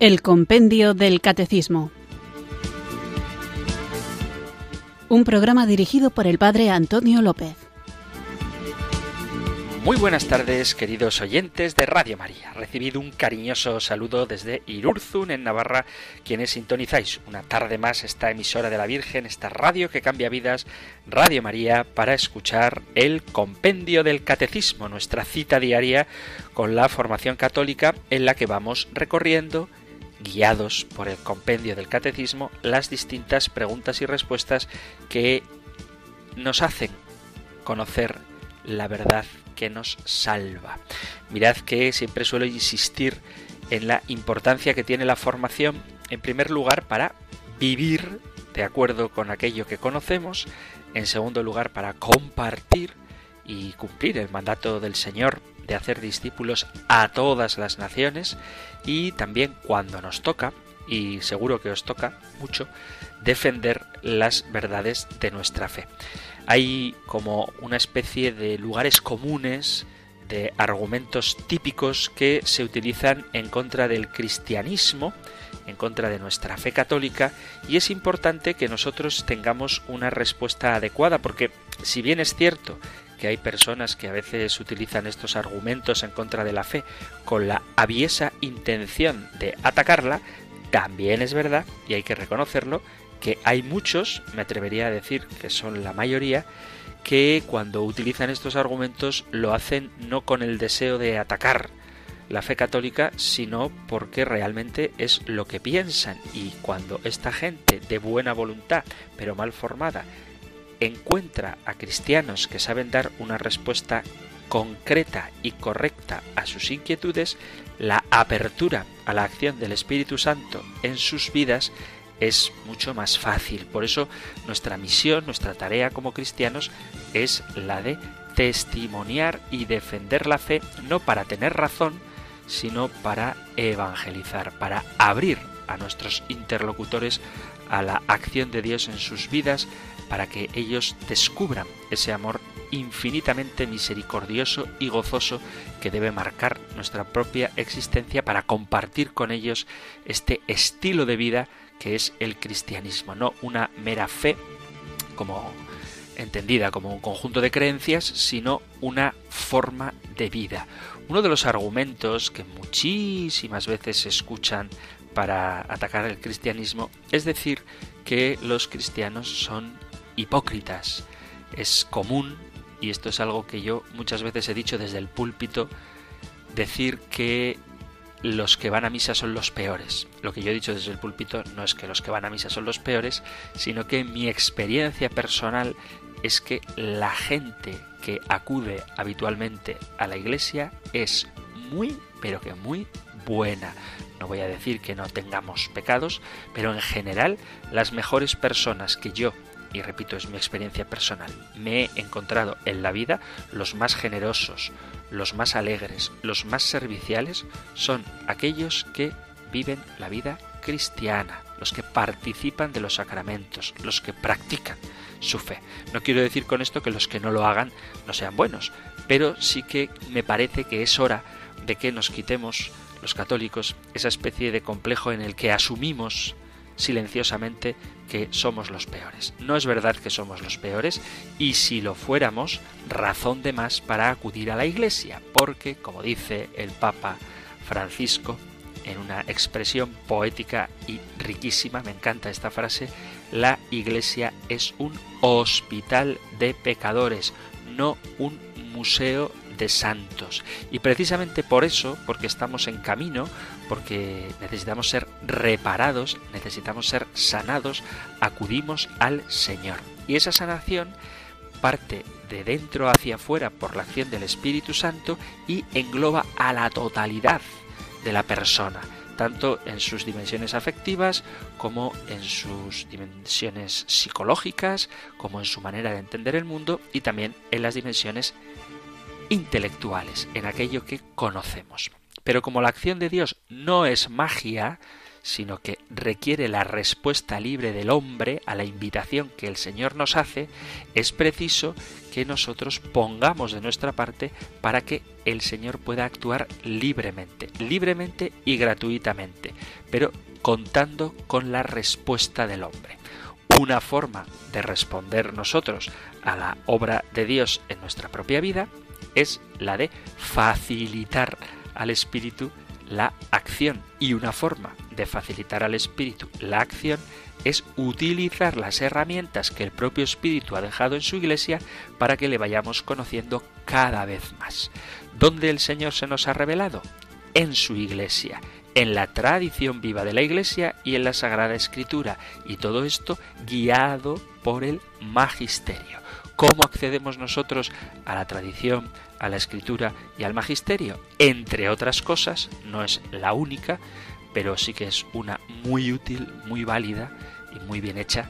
El Compendio del Catecismo. Un programa dirigido por el Padre Antonio López. Muy buenas tardes, queridos oyentes de Radio María. Recibido un cariñoso saludo desde Irurzun, en Navarra, quienes sintonizáis una tarde más esta emisora de la Virgen, esta radio que cambia vidas, Radio María, para escuchar el Compendio del Catecismo, nuestra cita diaria con la formación católica en la que vamos recorriendo guiados por el compendio del catecismo, las distintas preguntas y respuestas que nos hacen conocer la verdad que nos salva. Mirad que siempre suelo insistir en la importancia que tiene la formación, en primer lugar, para vivir de acuerdo con aquello que conocemos, en segundo lugar, para compartir y cumplir el mandato del Señor de hacer discípulos a todas las naciones y también cuando nos toca, y seguro que os toca mucho, defender las verdades de nuestra fe. Hay como una especie de lugares comunes, de argumentos típicos que se utilizan en contra del cristianismo, en contra de nuestra fe católica, y es importante que nosotros tengamos una respuesta adecuada, porque si bien es cierto que hay personas que a veces utilizan estos argumentos en contra de la fe con la aviesa intención de atacarla, también es verdad, y hay que reconocerlo, que hay muchos, me atrevería a decir que son la mayoría, que cuando utilizan estos argumentos lo hacen no con el deseo de atacar la fe católica, sino porque realmente es lo que piensan. Y cuando esta gente de buena voluntad, pero mal formada, encuentra a cristianos que saben dar una respuesta concreta y correcta a sus inquietudes, la apertura a la acción del Espíritu Santo en sus vidas es mucho más fácil. Por eso nuestra misión, nuestra tarea como cristianos es la de testimoniar y defender la fe, no para tener razón, sino para evangelizar, para abrir a nuestros interlocutores a la acción de Dios en sus vidas, para que ellos descubran ese amor infinitamente misericordioso y gozoso que debe marcar nuestra propia existencia para compartir con ellos este estilo de vida que es el cristianismo, no una mera fe como entendida como un conjunto de creencias, sino una forma de vida. Uno de los argumentos que muchísimas veces se escuchan para atacar el cristianismo es decir que los cristianos son hipócritas. Es común, y esto es algo que yo muchas veces he dicho desde el púlpito, decir que los que van a misa son los peores. Lo que yo he dicho desde el púlpito no es que los que van a misa son los peores, sino que mi experiencia personal es que la gente que acude habitualmente a la iglesia es muy, pero que muy buena. No voy a decir que no tengamos pecados, pero en general las mejores personas que yo y repito, es mi experiencia personal, me he encontrado en la vida los más generosos, los más alegres, los más serviciales, son aquellos que viven la vida cristiana, los que participan de los sacramentos, los que practican su fe. No quiero decir con esto que los que no lo hagan no sean buenos, pero sí que me parece que es hora de que nos quitemos los católicos esa especie de complejo en el que asumimos silenciosamente que somos los peores. No es verdad que somos los peores y si lo fuéramos, razón de más para acudir a la Iglesia, porque, como dice el Papa Francisco, en una expresión poética y riquísima, me encanta esta frase, la Iglesia es un hospital de pecadores, no un museo de santos. Y precisamente por eso, porque estamos en camino, porque necesitamos ser reparados, necesitamos ser sanados, acudimos al Señor. Y esa sanación parte de dentro hacia afuera por la acción del Espíritu Santo y engloba a la totalidad de la persona, tanto en sus dimensiones afectivas como en sus dimensiones psicológicas, como en su manera de entender el mundo y también en las dimensiones intelectuales, en aquello que conocemos. Pero como la acción de Dios no es magia, sino que requiere la respuesta libre del hombre a la invitación que el Señor nos hace, es preciso que nosotros pongamos de nuestra parte para que el Señor pueda actuar libremente, libremente y gratuitamente, pero contando con la respuesta del hombre. Una forma de responder nosotros a la obra de Dios en nuestra propia vida es la de facilitar al Espíritu la acción. Y una forma de facilitar al Espíritu la acción es utilizar las herramientas que el propio Espíritu ha dejado en su iglesia para que le vayamos conociendo cada vez más. ¿Dónde el Señor se nos ha revelado? En su iglesia, en la tradición viva de la iglesia y en la Sagrada Escritura. Y todo esto guiado por el magisterio. ¿Cómo accedemos nosotros a la tradición, a la escritura y al magisterio? Entre otras cosas, no es la única, pero sí que es una muy útil, muy válida y muy bien hecha,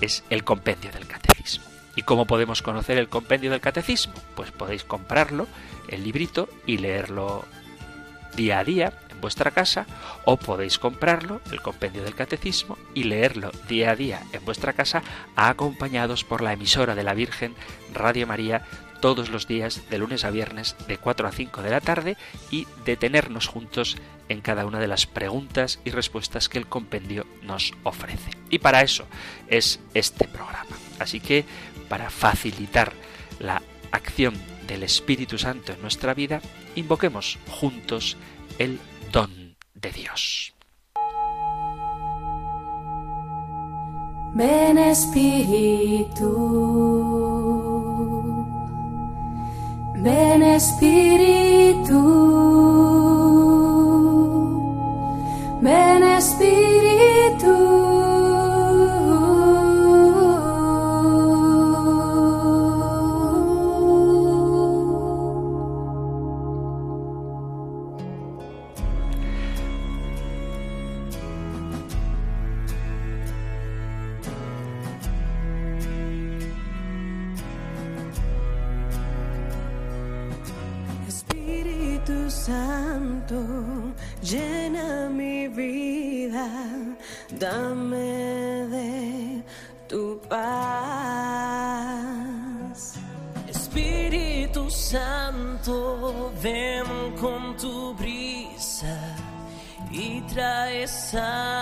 es el compendio del catecismo. ¿Y cómo podemos conocer el compendio del catecismo? Pues podéis comprarlo, el librito, y leerlo día a día vuestra casa, o podéis comprarlo, el compendio del catecismo, y leerlo día a día en vuestra casa, acompañados por la emisora de la Virgen Radio María todos los días de lunes a viernes de 4 a 5 de la tarde y detenernos juntos en cada una de las preguntas y respuestas que el compendio nos ofrece. Y para eso es este programa. Así que para facilitar la acción del Espíritu Santo en nuestra vida, invoquemos juntos el don de Dios. Ven Espíritu. Ven Espíritu, ven Espíritu. cabeça.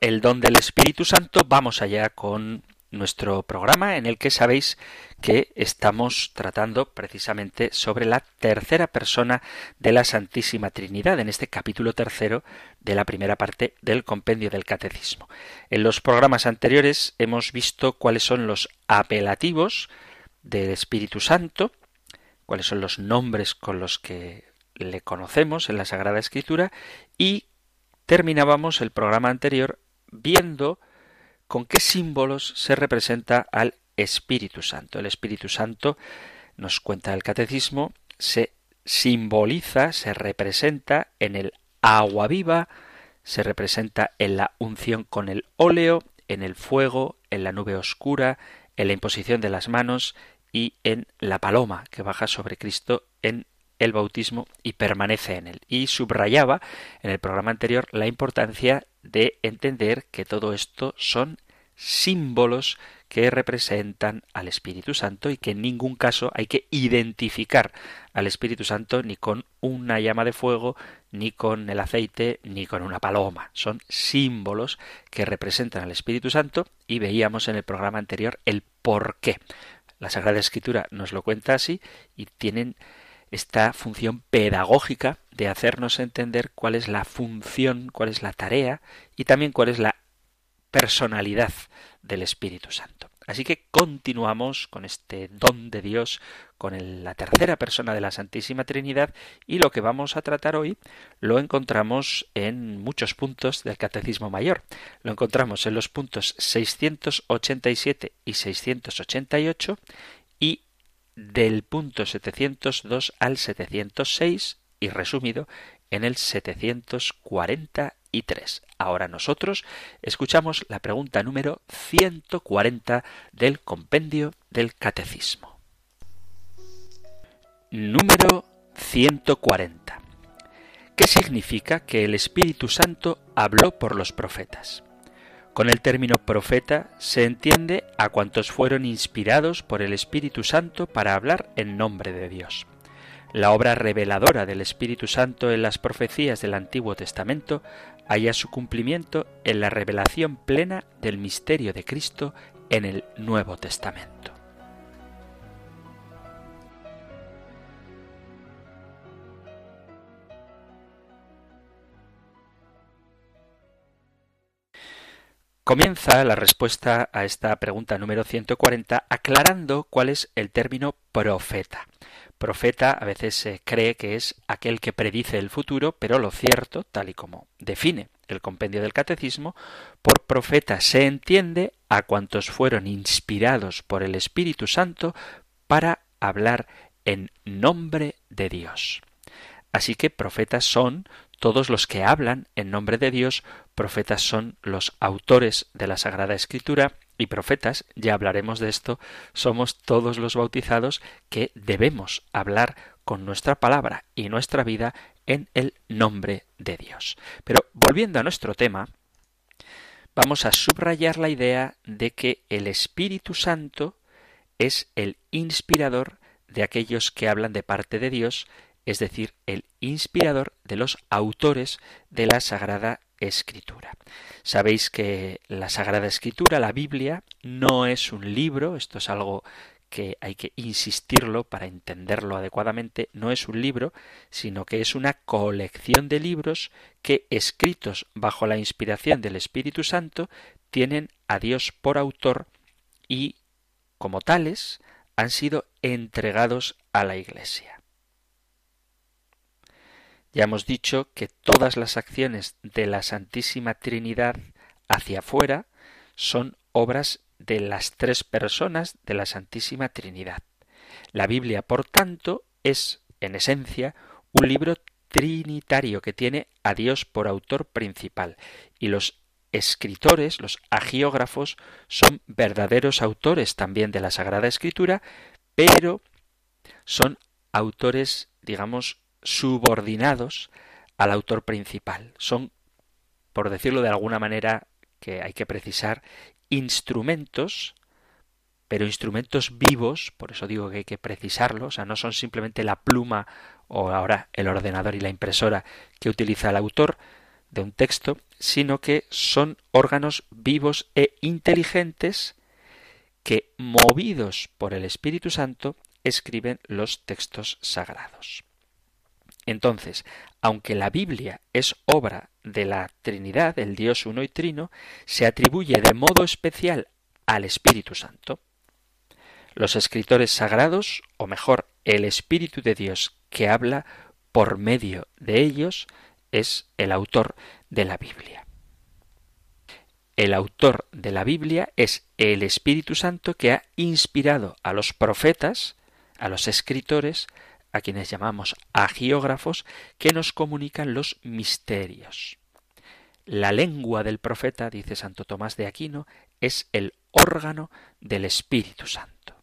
El don del Espíritu Santo, vamos allá con nuestro programa en el que sabéis que estamos tratando precisamente sobre la tercera persona de la Santísima Trinidad, en este capítulo tercero de la primera parte del compendio del Catecismo. En los programas anteriores hemos visto cuáles son los apelativos del Espíritu Santo, cuáles son los nombres con los que le conocemos en la Sagrada Escritura y terminábamos el programa anterior viendo con qué símbolos se representa al Espíritu Santo. El Espíritu Santo, nos cuenta el Catecismo, se simboliza, se representa en el agua viva, se representa en la unción con el óleo, en el fuego, en la nube oscura, en la imposición de las manos y en la paloma que baja sobre Cristo en el bautismo y permanece en él. Y subrayaba en el programa anterior la importancia de entender que todo esto son símbolos que representan al Espíritu Santo y que en ningún caso hay que identificar al Espíritu Santo ni con una llama de fuego, ni con el aceite, ni con una paloma. Son símbolos que representan al Espíritu Santo y veíamos en el programa anterior el por qué. La Sagrada Escritura nos lo cuenta así y tienen esta función pedagógica de hacernos entender cuál es la función, cuál es la tarea y también cuál es la personalidad del Espíritu Santo. Así que continuamos con este don de Dios, con la tercera persona de la Santísima Trinidad y lo que vamos a tratar hoy lo encontramos en muchos puntos del Catecismo Mayor. Lo encontramos en los puntos 687 y 688 y del punto 702 al 706 y resumido en el 743. Ahora nosotros escuchamos la pregunta número 140 del compendio del Catecismo. Número 140. ¿Qué significa que el Espíritu Santo habló por los profetas? Con el término profeta se entiende a cuantos fueron inspirados por el Espíritu Santo para hablar en nombre de Dios. La obra reveladora del Espíritu Santo en las profecías del Antiguo Testamento halla su cumplimiento en la revelación plena del misterio de Cristo en el Nuevo Testamento. Comienza la respuesta a esta pregunta número 140 aclarando cuál es el término profeta. Profeta a veces se cree que es aquel que predice el futuro, pero lo cierto, tal y como define el compendio del catecismo, por profeta se entiende a cuantos fueron inspirados por el Espíritu Santo para hablar en nombre de Dios. Así que profetas son todos los que hablan en nombre de Dios, profetas son los autores de la Sagrada Escritura y profetas, ya hablaremos de esto, somos todos los bautizados que debemos hablar con nuestra palabra y nuestra vida en el nombre de Dios. Pero volviendo a nuestro tema, vamos a subrayar la idea de que el Espíritu Santo es el inspirador de aquellos que hablan de parte de Dios, es decir, el inspirador de los autores de la Sagrada Escritura. Sabéis que la Sagrada Escritura, la Biblia, no es un libro, esto es algo que hay que insistirlo para entenderlo adecuadamente, no es un libro, sino que es una colección de libros que, escritos bajo la inspiración del Espíritu Santo, tienen a Dios por autor y, como tales, han sido entregados a la Iglesia. Ya hemos dicho que todas las acciones de la Santísima Trinidad hacia afuera son obras de las tres personas de la Santísima Trinidad. La Biblia, por tanto, es, en esencia, un libro trinitario que tiene a Dios por autor principal y los escritores, los agiógrafos, son verdaderos autores también de la Sagrada Escritura, pero son autores, digamos, subordinados al autor principal. Son, por decirlo de alguna manera, que hay que precisar, instrumentos, pero instrumentos vivos, por eso digo que hay que precisarlo, o sea, no son simplemente la pluma o ahora el ordenador y la impresora que utiliza el autor de un texto, sino que son órganos vivos e inteligentes que, movidos por el Espíritu Santo, escriben los textos sagrados. Entonces, aunque la Biblia es obra de la Trinidad, el Dios uno y trino, se atribuye de modo especial al Espíritu Santo. Los escritores sagrados, o mejor, el Espíritu de Dios que habla por medio de ellos, es el autor de la Biblia. El autor de la Biblia es el Espíritu Santo que ha inspirado a los profetas, a los escritores, a quienes llamamos agiógrafos, que nos comunican los misterios. La lengua del profeta, dice Santo Tomás de Aquino, es el órgano del Espíritu Santo.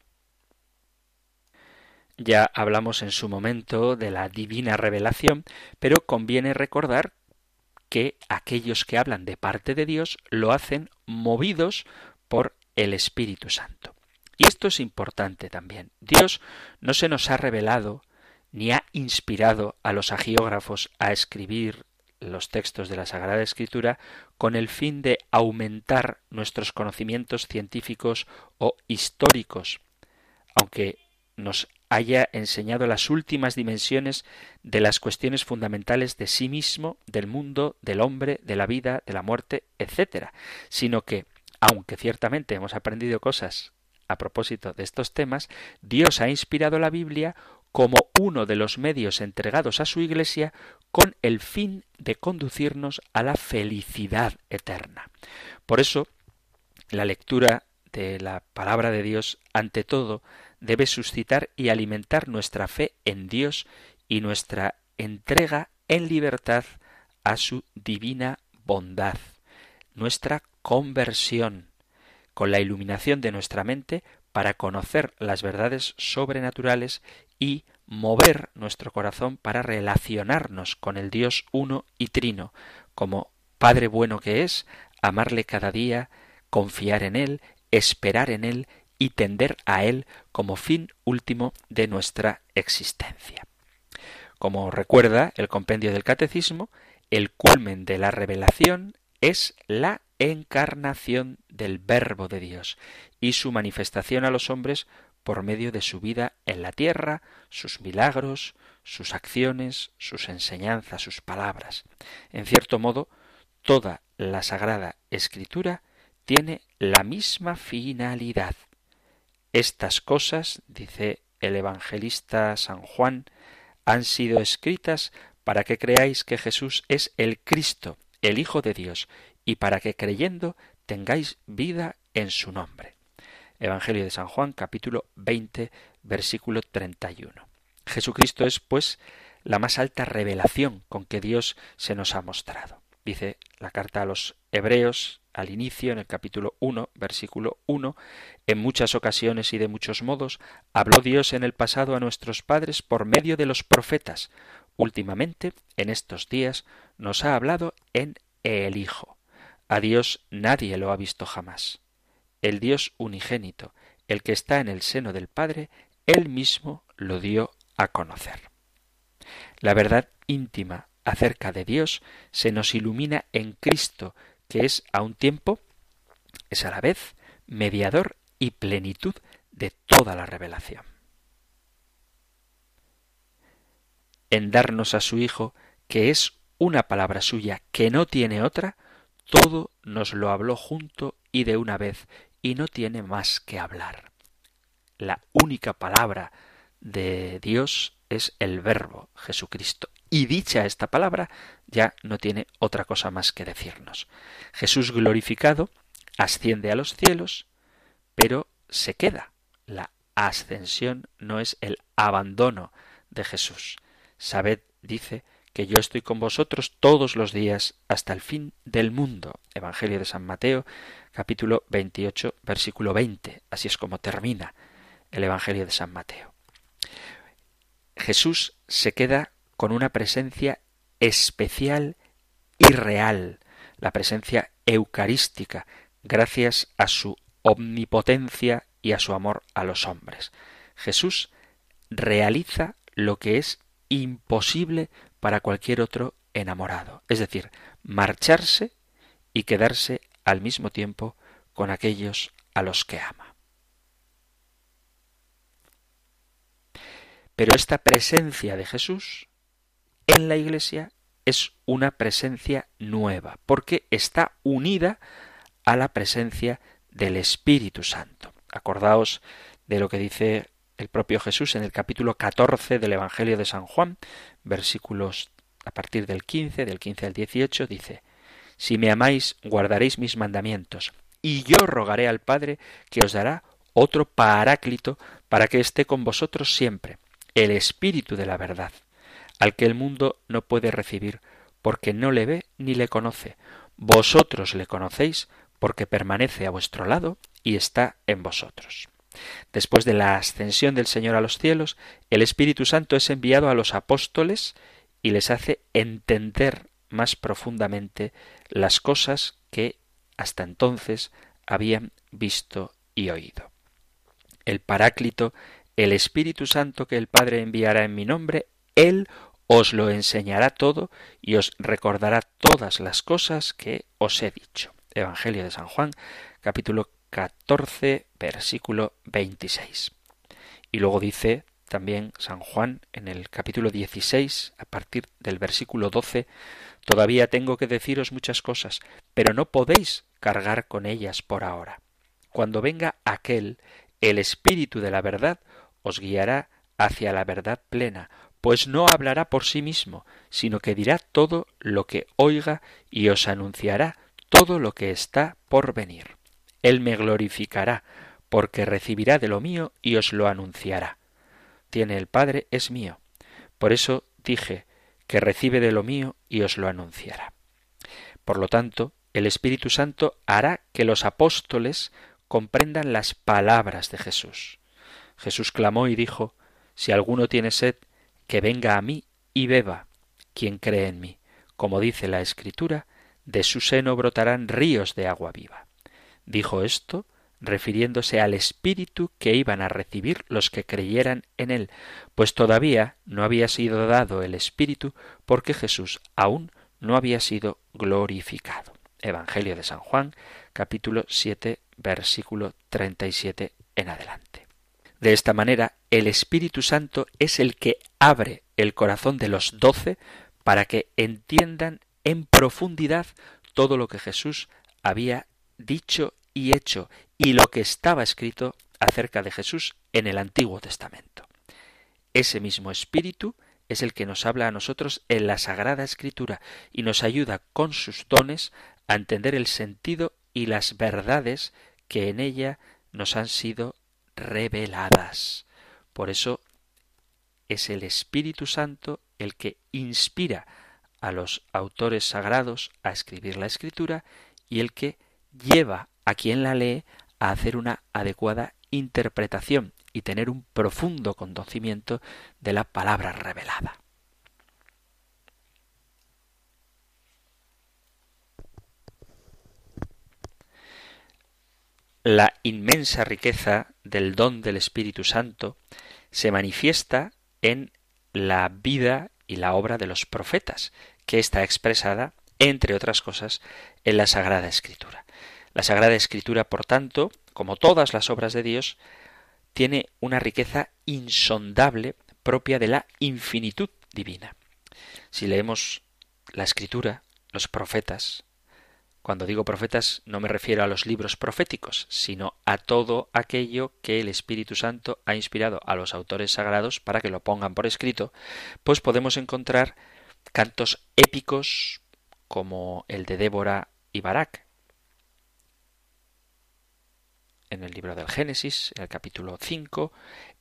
Ya hablamos en su momento de la divina revelación, pero conviene recordar que aquellos que hablan de parte de Dios lo hacen movidos por el Espíritu Santo. Y esto es importante también. Dios no se nos ha revelado ni ha inspirado a los agiógrafos a escribir los textos de la Sagrada Escritura con el fin de aumentar nuestros conocimientos científicos o históricos, aunque nos haya enseñado las últimas dimensiones de las cuestiones fundamentales de sí mismo, del mundo, del hombre, de la vida, de la muerte, etc., sino que, aunque ciertamente hemos aprendido cosas a propósito de estos temas, Dios ha inspirado la Biblia como uno de los medios entregados a su Iglesia con el fin de conducirnos a la felicidad eterna. Por eso, la lectura de la palabra de Dios, ante todo, debe suscitar y alimentar nuestra fe en Dios y nuestra entrega en libertad a su divina bondad, nuestra conversión, con la iluminación de nuestra mente para conocer las verdades sobrenaturales y mover nuestro corazón para relacionarnos con el Dios uno y trino, como Padre bueno que es, amarle cada día, confiar en Él, esperar en Él y tender a Él como fin último de nuestra existencia. Como recuerda el compendio del Catecismo, el culmen de la revelación es la encarnación del Verbo de Dios y su manifestación a los hombres por medio de su vida en la tierra, sus milagros, sus acciones, sus enseñanzas, sus palabras. En cierto modo, toda la Sagrada Escritura tiene la misma finalidad. Estas cosas, dice el evangelista San Juan, han sido escritas para que creáis que Jesús es el Cristo, el Hijo de Dios, y para que creyendo tengáis vida en su nombre. Evangelio de San Juan, capítulo 20, versículo 31. Jesucristo es, pues, la más alta revelación con que Dios se nos ha mostrado. Dice la carta a los Hebreos al inicio, en el capítulo 1, versículo 1, en muchas ocasiones y de muchos modos habló Dios en el pasado a nuestros padres por medio de los profetas. Últimamente, en estos días, nos ha hablado en el Hijo. A Dios nadie lo ha visto jamás. El Dios unigénito, el que está en el seno del Padre, él mismo lo dio a conocer. La verdad íntima acerca de Dios se nos ilumina en Cristo, que es a un tiempo, es a la vez mediador y plenitud de toda la revelación. En darnos a su Hijo, que es una palabra suya que no tiene otra, todo nos lo habló junto y de una vez, y no tiene más que hablar. La única palabra de Dios es el Verbo Jesucristo. Y dicha esta palabra, ya no tiene otra cosa más que decirnos. Jesús glorificado asciende a los cielos, pero se queda. La ascensión no es el abandono de Jesús. Sabed, dice, que yo estoy con vosotros todos los días hasta el fin del mundo. Evangelio de San Mateo, capítulo 28, versículo 20. Así es como termina el Evangelio de San Mateo. Jesús se queda con una presencia especial y real, la presencia eucarística, gracias a su omnipotencia y a su amor a los hombres. Jesús realiza lo que es imposible para cualquier otro enamorado, es decir, marcharse y quedarse al mismo tiempo con aquellos a los que ama. Pero esta presencia de Jesús en la Iglesia es una presencia nueva, porque está unida a la presencia del Espíritu Santo. Acordaos de lo que dice el propio Jesús en el capítulo 14 del Evangelio de San Juan, versículos a partir del 15, del 15 al 18, dice, Si me amáis, guardaréis mis mandamientos, y yo rogaré al Padre que os dará otro paráclito para que esté con vosotros siempre, el Espíritu de la verdad, al que el mundo no puede recibir, porque no le ve ni le conoce. Vosotros le conocéis, porque permanece a vuestro lado y está en vosotros. Después de la ascensión del Señor a los cielos, el Espíritu Santo es enviado a los apóstoles y les hace entender más profundamente las cosas que hasta entonces habían visto y oído. El Paráclito, el Espíritu Santo que el Padre enviará en mi nombre, Él os lo enseñará todo y os recordará todas las cosas que os he dicho. Evangelio de San Juan, capítulo 14, versículo 26. Y luego dice también San Juan en el capítulo 16, a partir del versículo 12, Todavía tengo que deciros muchas cosas, pero no podéis cargar con ellas por ahora. Cuando venga aquel, el Espíritu de la verdad os guiará hacia la verdad plena, pues no hablará por sí mismo, sino que dirá todo lo que oiga y os anunciará todo lo que está por venir. Él me glorificará, porque recibirá de lo mío y os lo anunciará. Tiene el Padre, es mío. Por eso dije que recibe de lo mío y os lo anunciará. Por lo tanto, el Espíritu Santo hará que los apóstoles comprendan las palabras de Jesús. Jesús clamó y dijo, Si alguno tiene sed, que venga a mí y beba. Quien cree en mí, como dice la Escritura, de su seno brotarán ríos de agua viva. Dijo esto refiriéndose al Espíritu que iban a recibir los que creyeran en él, pues todavía no había sido dado el Espíritu porque Jesús aún no había sido glorificado. Evangelio de San Juan, capítulo 7, versículo 37 en adelante. De esta manera, el Espíritu Santo es el que abre el corazón de los doce para que entiendan en profundidad todo lo que Jesús había dicho y hecho y lo que estaba escrito acerca de Jesús en el Antiguo Testamento. Ese mismo Espíritu es el que nos habla a nosotros en la Sagrada Escritura y nos ayuda con sus dones a entender el sentido y las verdades que en ella nos han sido reveladas. Por eso es el Espíritu Santo el que inspira a los autores sagrados a escribir la escritura y el que lleva a quien la lee a hacer una adecuada interpretación y tener un profundo conocimiento de la palabra revelada. La inmensa riqueza del don del Espíritu Santo se manifiesta en la vida y la obra de los profetas, que está expresada, entre otras cosas, en la Sagrada Escritura. La Sagrada Escritura, por tanto, como todas las obras de Dios, tiene una riqueza insondable propia de la infinitud divina. Si leemos la Escritura, los profetas, cuando digo profetas no me refiero a los libros proféticos, sino a todo aquello que el Espíritu Santo ha inspirado a los autores sagrados para que lo pongan por escrito, pues podemos encontrar cantos épicos como el de Débora y Barak, en el libro del Génesis, en el capítulo 5,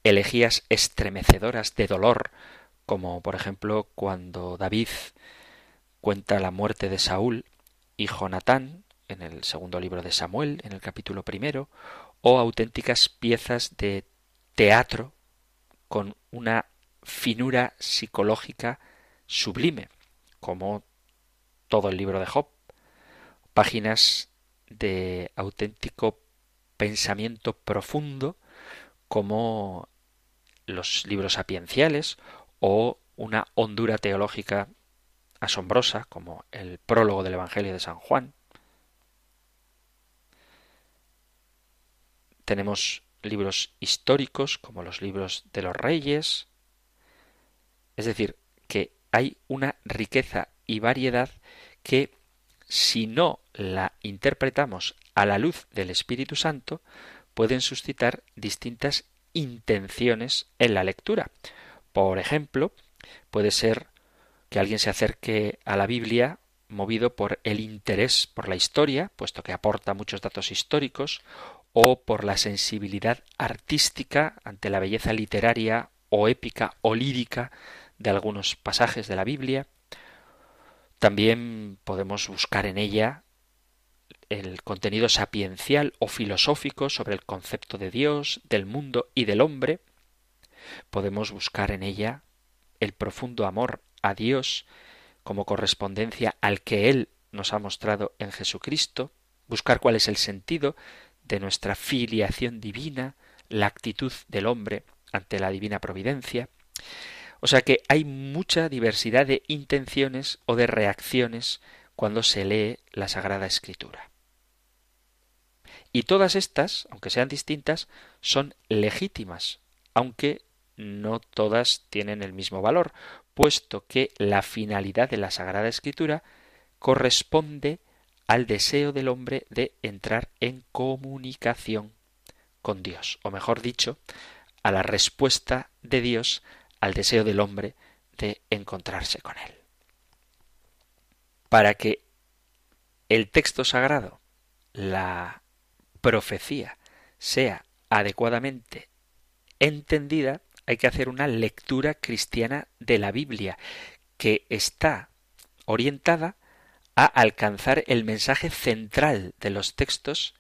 elegías estremecedoras de dolor, como por ejemplo cuando David cuenta la muerte de Saúl y Jonatán en el segundo libro de Samuel, en el capítulo primero, o auténticas piezas de teatro con una finura psicológica sublime, como todo el libro de Job, páginas de auténtico pensamiento profundo como los libros sapienciales o una hondura teológica asombrosa como el prólogo del Evangelio de San Juan. Tenemos libros históricos como los libros de los reyes. Es decir, que hay una riqueza y variedad que si no la interpretamos a la luz del Espíritu Santo, pueden suscitar distintas intenciones en la lectura. Por ejemplo, puede ser que alguien se acerque a la Biblia movido por el interés por la historia, puesto que aporta muchos datos históricos, o por la sensibilidad artística ante la belleza literaria o épica o lírica de algunos pasajes de la Biblia. También podemos buscar en ella el contenido sapiencial o filosófico sobre el concepto de Dios, del mundo y del hombre. Podemos buscar en ella el profundo amor a Dios como correspondencia al que Él nos ha mostrado en Jesucristo, buscar cuál es el sentido de nuestra filiación divina, la actitud del hombre ante la divina providencia. O sea que hay mucha diversidad de intenciones o de reacciones cuando se lee la Sagrada Escritura. Y todas estas, aunque sean distintas, son legítimas, aunque no todas tienen el mismo valor, puesto que la finalidad de la Sagrada Escritura corresponde al deseo del hombre de entrar en comunicación con Dios, o mejor dicho, a la respuesta de Dios al deseo del hombre de encontrarse con Él. Para que el texto sagrado, la profecía, sea adecuadamente entendida, hay que hacer una lectura cristiana de la Biblia, que está orientada a alcanzar el mensaje central de los textos,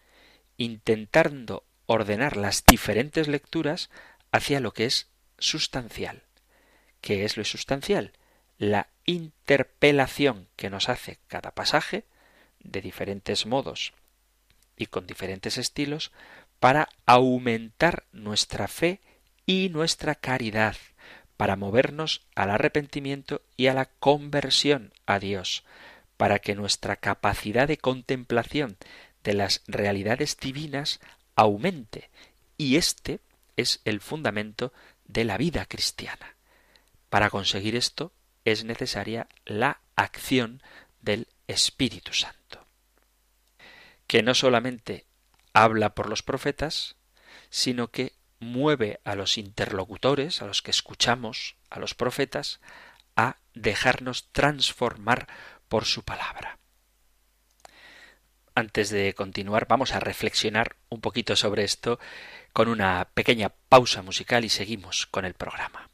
intentando ordenar las diferentes lecturas hacia lo que es sustancial. ¿Qué es lo sustancial? La interpelación que nos hace cada pasaje, de diferentes modos y con diferentes estilos, para aumentar nuestra fe y nuestra caridad, para movernos al arrepentimiento y a la conversión a Dios, para que nuestra capacidad de contemplación de las realidades divinas aumente, y este es el fundamento de la vida cristiana. Para conseguir esto es necesaria la acción del Espíritu Santo, que no solamente habla por los profetas, sino que mueve a los interlocutores, a los que escuchamos, a los profetas, a dejarnos transformar por su palabra. Antes de continuar, vamos a reflexionar un poquito sobre esto con una pequeña pausa musical y seguimos con el programa.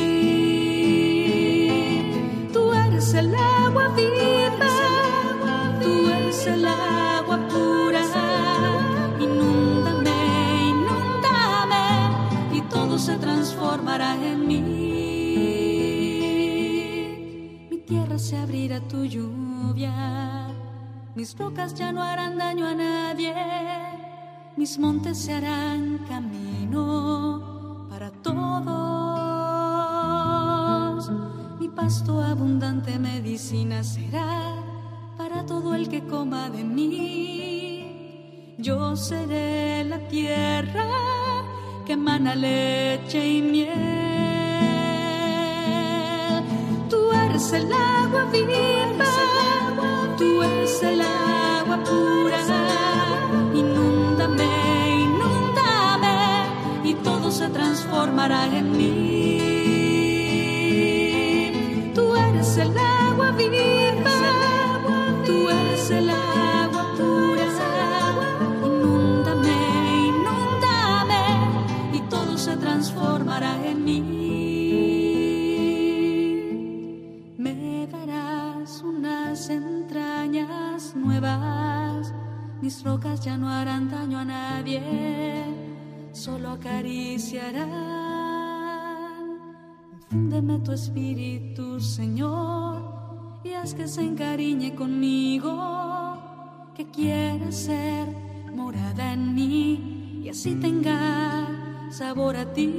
Transformará en mí. Mi tierra se abrirá a tu lluvia, mis rocas ya no harán daño a nadie, mis montes se harán camino para todos. Mi pasto abundante medicina será para todo el que coma de mí. Yo seré la tierra que emana leche y miel. Tú eres el agua viva, tú eres el agua pura. Inúndame, inúndame y todo se transformará en mí. Tú eres el agua viva, mis rocas ya no harán daño a nadie, solo acariciarán. Infúndeme tu espíritu, Señor, y haz que se encariñe conmigo, que quiera ser morada en mí y así tenga sabor a ti.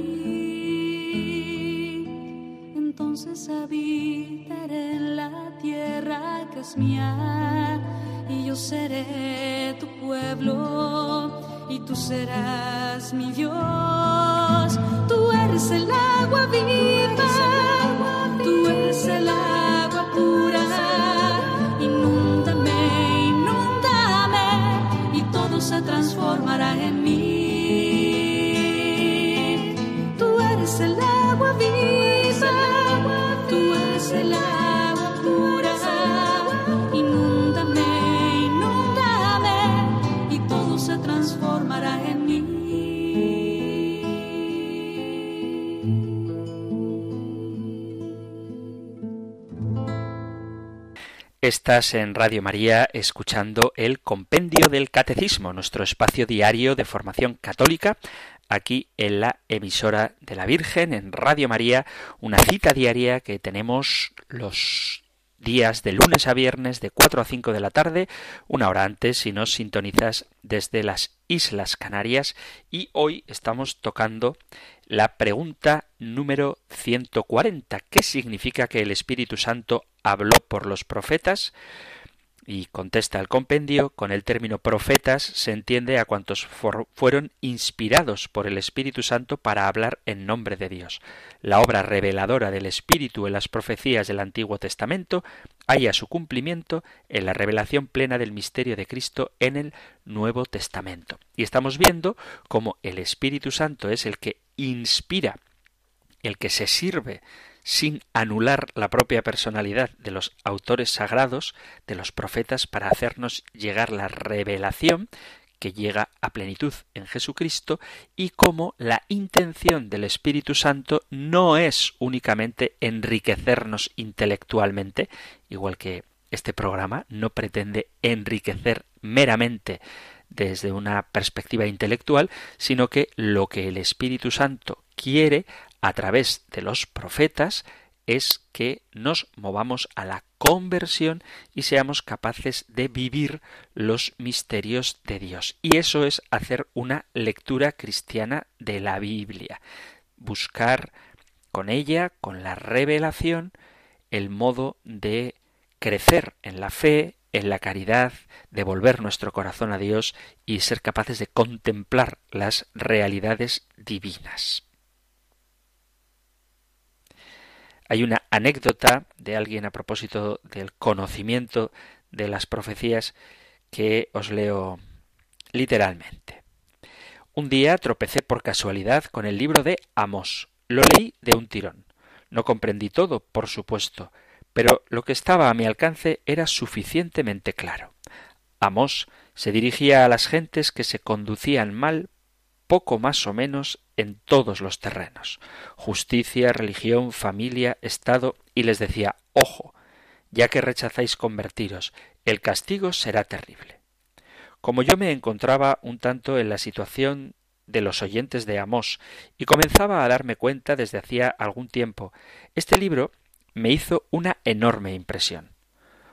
Entonces habitaré en la tierra que es mía y yo seré pueblo y tú serás mi Dios. Tú eres el agua viva, tú eres el agua pura. Inúndame, inúndame y todo se transformará en Estás en Radio María escuchando el Compendio del Catecismo, nuestro espacio diario de formación católica, aquí en la emisora de la Virgen, en Radio María, una cita diaria que tenemos los días de lunes a viernes de 4 a 5 de la tarde, una hora antes si nos sintonizas desde las Islas Canarias y hoy estamos tocando la pregunta número 140. ¿Qué significa que el Espíritu Santo habló por los profetas? Y contesta el compendio, con el término profetas se entiende a cuantos fueron inspirados por el Espíritu Santo para hablar en nombre de Dios. La obra reveladora del Espíritu en las profecías del Antiguo Testamento haya su cumplimiento en la revelación plena del misterio de Cristo en el Nuevo Testamento. Y estamos viendo cómo el Espíritu Santo es el que inspira, el que se sirve sin anular la propia personalidad de los autores sagrados, de los profetas, para hacernos llegar la revelación que llega a plenitud en Jesucristo y cómo la intención del Espíritu Santo no es únicamente enriquecernos intelectualmente, igual que este programa no pretende enriquecer meramente desde una perspectiva intelectual, sino que lo que el Espíritu Santo quiere a través de los profetas es que nos movamos a la conversión y seamos capaces de vivir los misterios de Dios. Y eso es hacer una lectura cristiana de la Biblia. Buscar con ella, con la revelación, el modo de crecer en la fe, en la caridad, devolver nuestro corazón a Dios y ser capaces de contemplar las realidades divinas. Hay una anécdota de alguien a propósito del conocimiento de las profecías que os leo literalmente. Un día tropecé por casualidad con el libro de Amós. Lo leí de un tirón. No comprendí todo, por supuesto, pero lo que estaba a mi alcance era suficientemente claro. Amós se dirigía a las gentes que se conducían mal poco más o menos en todos los terrenos justicia, religión, familia, Estado, y les decía Ojo, ya que rechazáis convertiros, el castigo será terrible. Como yo me encontraba un tanto en la situación de los oyentes de Amós y comenzaba a darme cuenta desde hacía algún tiempo, este libro me hizo una enorme impresión.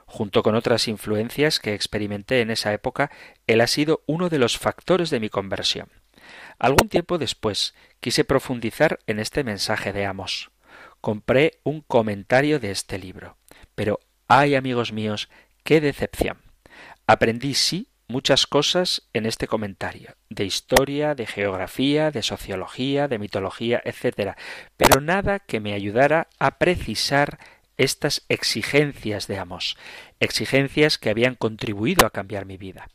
Junto con otras influencias que experimenté en esa época, él ha sido uno de los factores de mi conversión. Algún tiempo después quise profundizar en este mensaje de Amos. Compré un comentario de este libro. Pero, ay amigos míos, qué decepción. Aprendí sí muchas cosas en este comentario, de historia, de geografía, de sociología, de mitología, etc., pero nada que me ayudara a precisar estas exigencias de Amos, exigencias que habían contribuido a cambiar mi vida.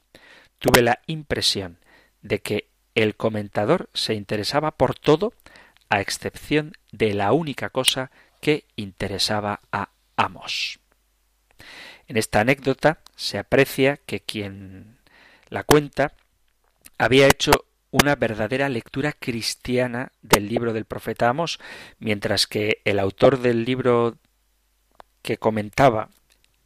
Tuve la impresión de que el comentador se interesaba por todo a excepción de la única cosa que interesaba a Amos. En esta anécdota se aprecia que quien la cuenta había hecho una verdadera lectura cristiana del libro del profeta Amos, mientras que el autor del libro que comentaba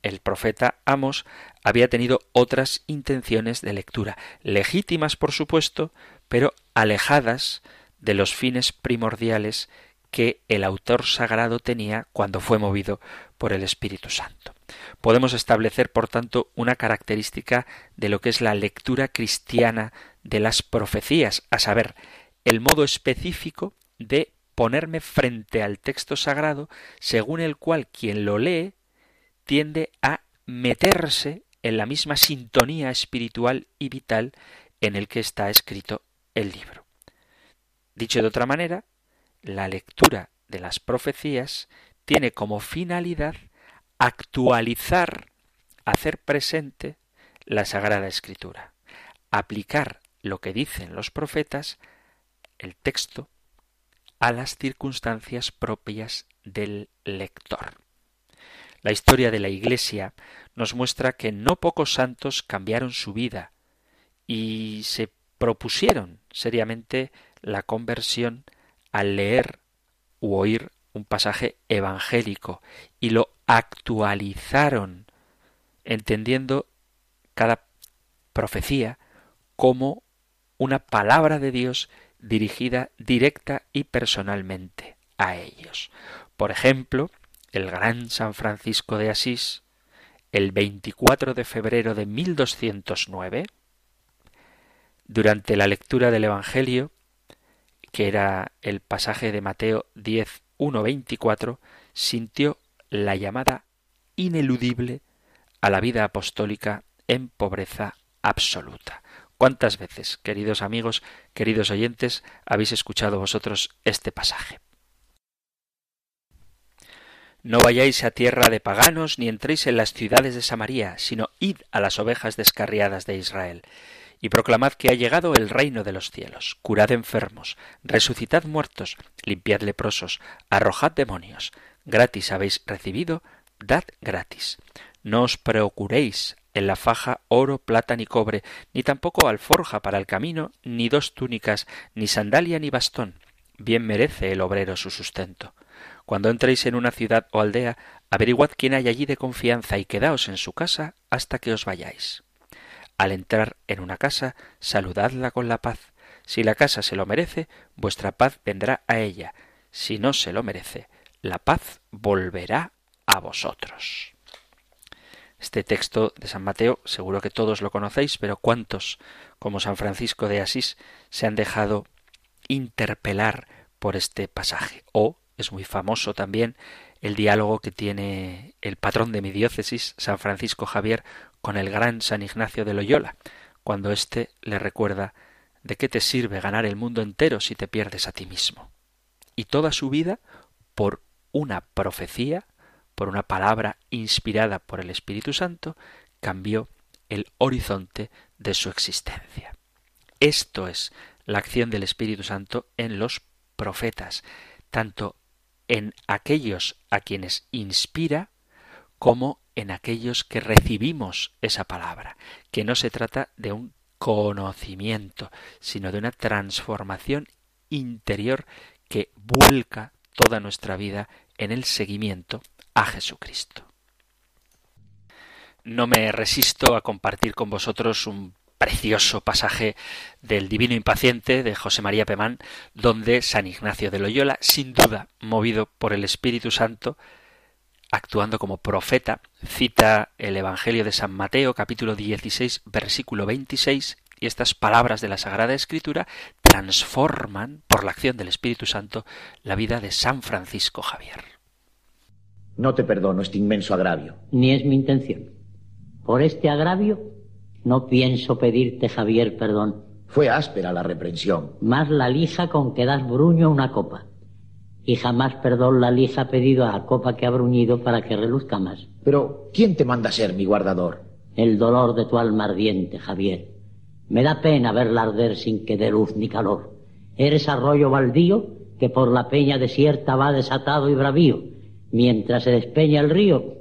el profeta Amos había tenido otras intenciones de lectura, legítimas por supuesto, pero alejadas de los fines primordiales que el autor sagrado tenía cuando fue movido por el Espíritu Santo. Podemos establecer, por tanto, una característica de lo que es la lectura cristiana de las profecías, a saber, el modo específico de ponerme frente al texto sagrado, según el cual quien lo lee tiende a meterse en la misma sintonía espiritual y vital en el que está escrito el libro. Dicho de otra manera, la lectura de las profecías tiene como finalidad actualizar, hacer presente la Sagrada Escritura, aplicar lo que dicen los profetas, el texto, a las circunstancias propias del lector. La historia de la Iglesia nos muestra que no pocos santos cambiaron su vida y se propusieron seriamente la conversión al leer u oír un pasaje evangélico y lo actualizaron entendiendo cada profecía como una palabra de Dios dirigida directa y personalmente a ellos. Por ejemplo, el gran San Francisco de Asís, el 24 de febrero de 1209, durante la lectura del Evangelio, que era el pasaje de Mateo 10, 1, 24, sintió la llamada ineludible a la vida apostólica en pobreza absoluta. ¿Cuántas veces, queridos amigos, queridos oyentes, habéis escuchado vosotros este pasaje? No vayáis a tierra de paganos ni entréis en las ciudades de Samaria, sino id a las ovejas descarriadas de Israel y proclamad que ha llegado el reino de los cielos. Curad enfermos, resucitad muertos, limpiad leprosos, arrojad demonios. Gratis habéis recibido, dad gratis. No os procuréis en la faja oro, plata ni cobre, ni tampoco alforja para el camino, ni dos túnicas, ni sandalia ni bastón. Bien merece el obrero su sustento. Cuando entréis en una ciudad o aldea, averiguad quién hay allí de confianza y quedaos en su casa hasta que os vayáis. Al entrar en una casa, saludadla con la paz. Si la casa se lo merece, vuestra paz vendrá a ella. Si no se lo merece, la paz volverá a vosotros. Este texto de San Mateo seguro que todos lo conocéis, pero ¿cuántos, como San Francisco de Asís, se han dejado interpelar por este pasaje? O es muy famoso también el diálogo que tiene el patrón de mi diócesis, San Francisco Javier, con el gran San Ignacio de Loyola, cuando éste le recuerda de qué te sirve ganar el mundo entero si te pierdes a ti mismo. Y toda su vida, por una profecía, por una palabra inspirada por el Espíritu Santo, cambió el horizonte de su existencia. Esto es la acción del Espíritu Santo en los profetas, tanto en aquellos a quienes inspira como en aquellos que recibimos esa palabra, que no se trata de un conocimiento, sino de una transformación interior que vuelca toda nuestra vida en el seguimiento a Jesucristo. No me resisto a compartir con vosotros un precioso pasaje del Divino Impaciente de José María Pemán, donde San Ignacio de Loyola, sin duda movido por el Espíritu Santo, actuando como profeta, cita el Evangelio de San Mateo capítulo 16 versículo 26 y estas palabras de la Sagrada Escritura transforman, por la acción del Espíritu Santo, la vida de San Francisco Javier. No te perdono este inmenso agravio. Ni es mi intención. Por este agravio no pienso pedirte, Javier, perdón. Fue áspera la reprensión. Más la lija con que das bruño a una copa. Y jamás perdón la lija pedido a la copa que ha bruñido para que reluzca más. Pero, ¿quién te manda ser mi guardador? El dolor de tu alma ardiente, Javier. Me da pena verla arder sin que dé luz ni calor. Eres arroyo baldío que por la peña desierta va desatado y bravío. Mientras se despeña el río,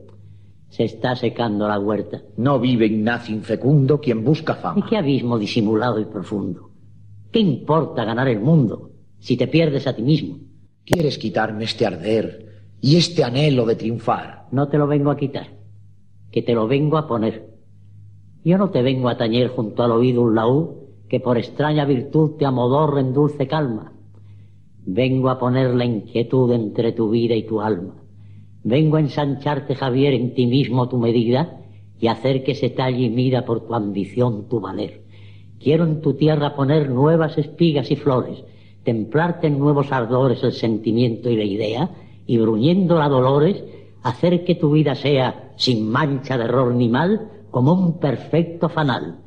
se está secando la huerta. No vive Ignacio infecundo quien busca ¿Y fama. qué abismo disimulado y profundo? ¿Qué importa ganar el mundo si te pierdes a ti mismo? Quieres quitarme este arder y este anhelo de triunfar. No te lo vengo a quitar, que te lo vengo a poner. Yo no te vengo a tañer junto al oído un laúd que por extraña virtud te amodorre en dulce calma. Vengo a poner la inquietud entre tu vida y tu alma. Vengo a ensancharte, Javier, en ti mismo tu medida y hacer que se talle y mida por tu ambición tu valer. Quiero en tu tierra poner nuevas espigas y flores, templarte en nuevos ardores el sentimiento y la idea, y bruñendo a dolores, hacer que tu vida sea, sin mancha de error ni mal, como un perfecto fanal,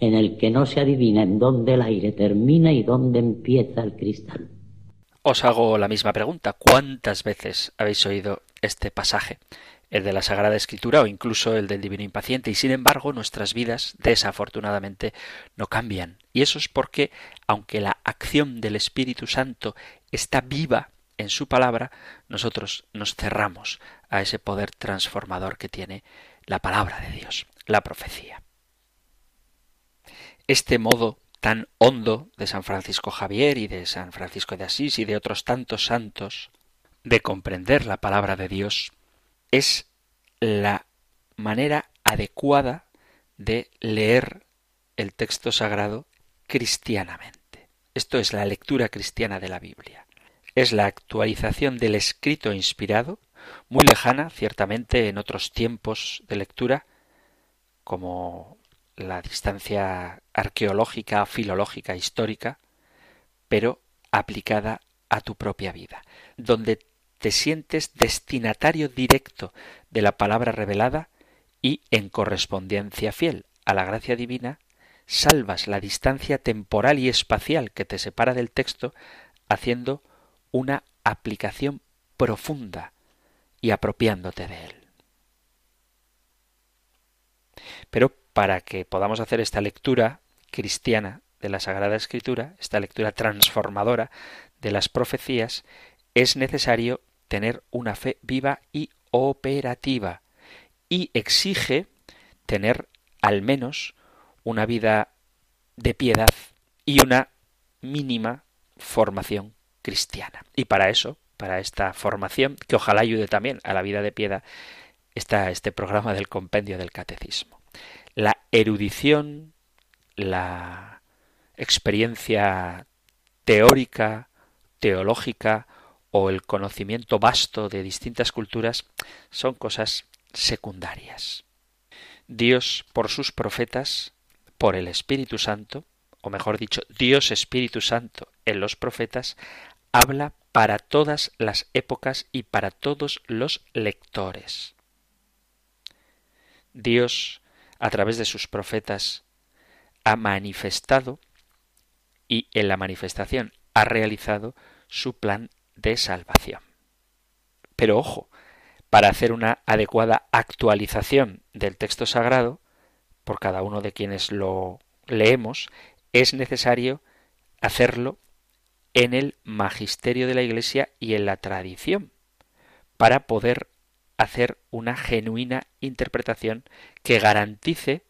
en el que no se adivina en dónde el aire termina y dónde empieza el cristal. Os hago la misma pregunta. ¿Cuántas veces habéis oído este pasaje? El de la Sagrada Escritura o incluso el del Divino Impaciente. Y sin embargo, nuestras vidas, desafortunadamente, no cambian. Y eso es porque, aunque la acción del Espíritu Santo está viva en su palabra, nosotros nos cerramos a ese poder transformador que tiene la palabra de Dios, la profecía. Este modo tan hondo de San Francisco Javier y de San Francisco de Asís y de otros tantos santos de comprender la palabra de Dios es la manera adecuada de leer el texto sagrado cristianamente. Esto es la lectura cristiana de la Biblia. Es la actualización del escrito inspirado muy lejana, ciertamente, en otros tiempos de lectura, como la distancia arqueológica, filológica, histórica, pero aplicada a tu propia vida, donde te sientes destinatario directo de la palabra revelada y en correspondencia fiel a la gracia divina, salvas la distancia temporal y espacial que te separa del texto haciendo una aplicación profunda y apropiándote de él. Pero para que podamos hacer esta lectura cristiana de la Sagrada Escritura, esta lectura transformadora de las profecías, es necesario tener una fe viva y operativa y exige tener al menos una vida de piedad y una mínima formación cristiana. Y para eso, para esta formación, que ojalá ayude también a la vida de piedad, está este programa del compendio del catecismo. La erudición, la experiencia teórica, teológica o el conocimiento vasto de distintas culturas son cosas secundarias. Dios por sus profetas, por el Espíritu Santo, o mejor dicho, Dios Espíritu Santo en los profetas, habla para todas las épocas y para todos los lectores. Dios, a través de sus profetas, ha manifestado y en la manifestación ha realizado su plan de salvación. Pero ojo, para hacer una adecuada actualización del texto sagrado, por cada uno de quienes lo leemos, es necesario hacerlo en el magisterio de la Iglesia y en la tradición, para poder hacer una genuina interpretación que garantice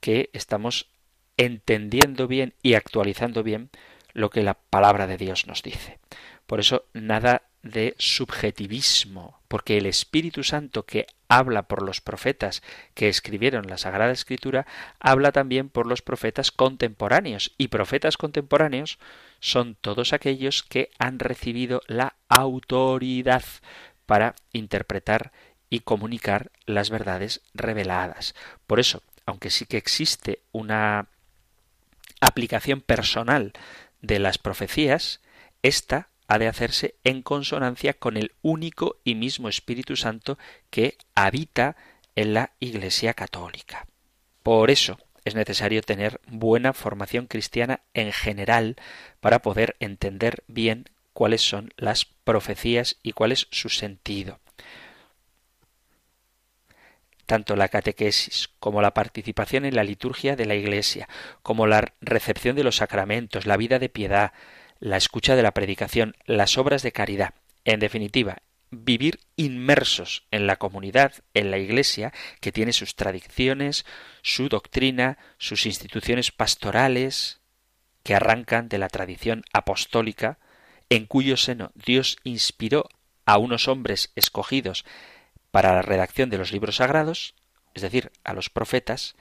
que estamos entendiendo bien y actualizando bien lo que la palabra de Dios nos dice. Por eso nada de subjetivismo, porque el Espíritu Santo que habla por los profetas que escribieron la Sagrada Escritura, habla también por los profetas contemporáneos, y profetas contemporáneos son todos aquellos que han recibido la autoridad para interpretar y comunicar las verdades reveladas. Por eso, aunque sí que existe una aplicación personal de las profecías, esta ha de hacerse en consonancia con el único y mismo Espíritu Santo que habita en la Iglesia católica. Por eso es necesario tener buena formación cristiana en general para poder entender bien cuáles son las profecías y cuál es su sentido. Tanto la catequesis como la participación en la liturgia de la Iglesia, como la recepción de los sacramentos, la vida de piedad, la escucha de la predicación, las obras de caridad, en definitiva, vivir inmersos en la comunidad, en la Iglesia, que tiene sus tradiciones, su doctrina, sus instituciones pastorales, que arrancan de la tradición apostólica, en cuyo seno Dios inspiró a unos hombres escogidos para la redacción de los libros sagrados, es decir, a los profetas,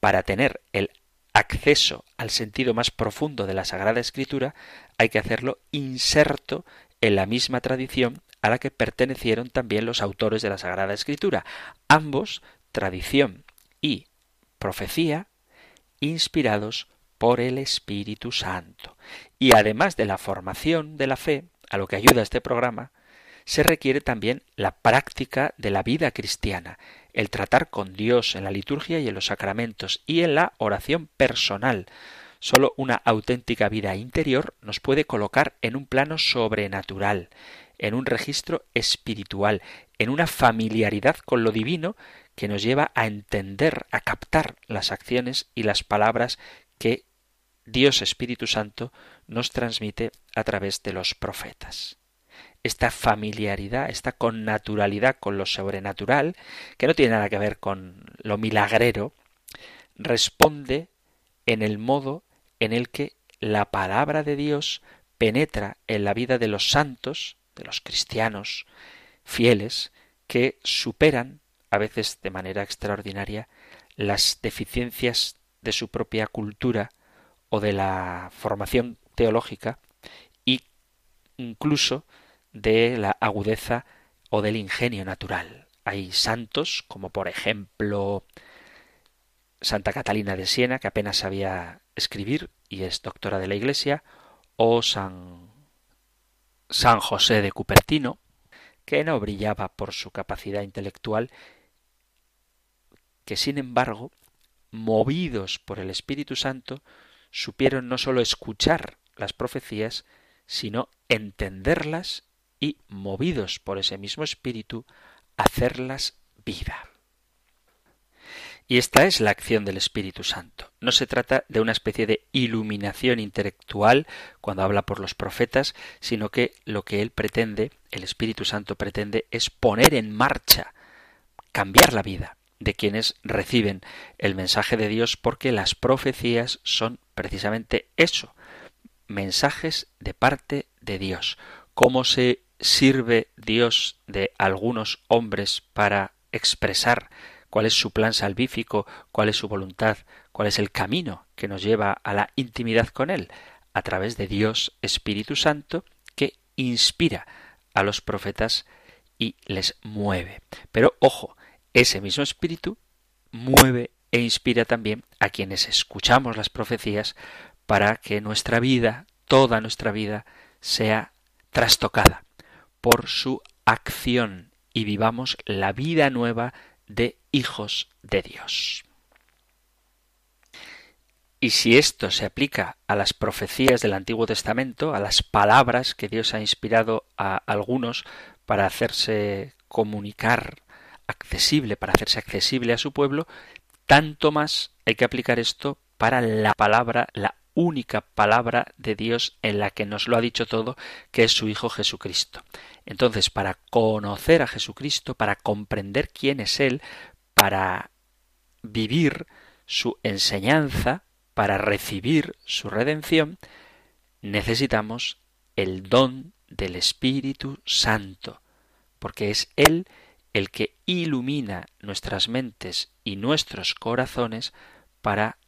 para tener el acceso al sentido más profundo de la Sagrada Escritura, hay que hacerlo inserto en la misma tradición a la que pertenecieron también los autores de la Sagrada Escritura. Ambos, tradición y profecía, inspirados por el Espíritu Santo. Y además de la formación de la fe, a lo que ayuda este programa, se requiere también la práctica de la vida cristiana, el tratar con Dios en la liturgia y en los sacramentos y en la oración personal. Solo una auténtica vida interior nos puede colocar en un plano sobrenatural, en un registro espiritual, en una familiaridad con lo divino que nos lleva a entender, a captar las acciones y las palabras que Dios Espíritu Santo nos transmite a través de los profetas. Esta familiaridad, esta connaturalidad con lo sobrenatural, que no tiene nada que ver con lo milagrero, responde en el modo en el que la palabra de Dios penetra en la vida de los santos, de los cristianos fieles, que superan, a veces de manera extraordinaria, las deficiencias de su propia cultura o de la formación teológica y incluso de la agudeza o del ingenio natural. Hay santos, como por ejemplo Santa Catalina de Siena, que apenas sabía escribir y es doctora de la Iglesia, o San, San José de Cupertino, que no brillaba por su capacidad intelectual, que sin embargo, movidos por el Espíritu Santo, supieron no sólo escuchar las profecías, sino entenderlas y, movidos por ese mismo espíritu, hacerlas vida. Y esta es la acción del Espíritu Santo. No se trata de una especie de iluminación intelectual cuando habla por los profetas, sino que lo que él pretende, el Espíritu Santo pretende, es poner en marcha, cambiar la vida de quienes reciben el mensaje de Dios, porque las profecías son precisamente eso, mensajes de parte de Dios. ¿Cómo se sirve Dios de algunos hombres para expresar cuál es su plan salvífico, cuál es su voluntad, cuál es el camino que nos lleva a la intimidad con Él, a través de Dios Espíritu Santo que inspira a los profetas y les mueve. Pero ojo, ese mismo Espíritu mueve e inspira también a quienes escuchamos las profecías para que nuestra vida, toda nuestra vida, sea trastocada por su acción y vivamos la vida nueva de hijos de Dios. Y si esto se aplica a las profecías del Antiguo Testamento, a las palabras que Dios ha inspirado a algunos para hacerse comunicar accesible, para hacerse accesible a su pueblo, tanto más hay que aplicar esto para la palabra, la única palabra de Dios en la que nos lo ha dicho todo, que es su Hijo Jesucristo. Entonces, para conocer a Jesucristo, para comprender quién es Él, para vivir su enseñanza, para recibir su redención, necesitamos el don del Espíritu Santo, porque es Él el que ilumina nuestras mentes y nuestros corazones para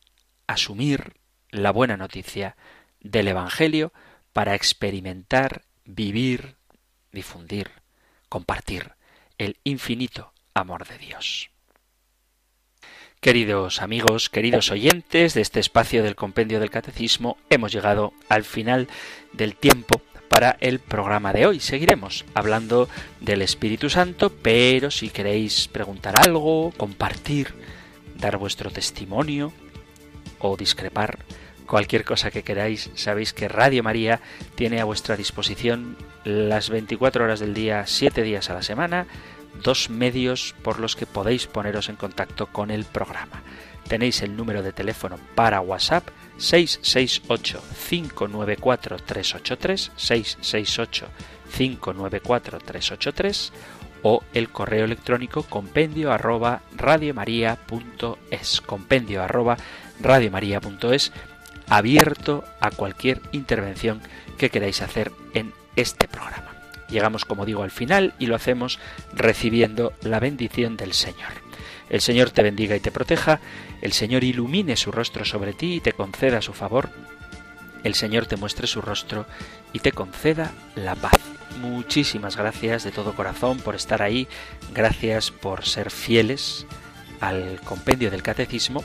asumir la buena noticia del Evangelio, para experimentar, vivir, difundir, compartir el infinito amor de Dios. Queridos amigos, queridos oyentes de este espacio del Compendio del Catecismo, hemos llegado al final del tiempo para el programa de hoy. Seguiremos hablando del Espíritu Santo, pero si queréis preguntar algo, compartir, dar vuestro testimonio o discrepar, cualquier cosa que queráis, sabéis que Radio María tiene a vuestra disposición las 24 horas del día, 7 días a la semana, dos medios por los que podéis poneros en contacto con el programa. Tenéis el número de teléfono para WhatsApp 668-594-383, 668-594-383 o el correo electrónico compendio arroba radiomaria.es, compendio arroba radiomaria.es, abierto a cualquier intervención que queráis hacer en este programa. Llegamos, como digo, al final y lo hacemos recibiendo la bendición del Señor. El Señor te bendiga y te proteja, el Señor ilumine su rostro sobre ti y te conceda su favor, el Señor te muestre su rostro y te conceda la paz. Muchísimas gracias de todo corazón por estar ahí, gracias por ser fieles al compendio del catecismo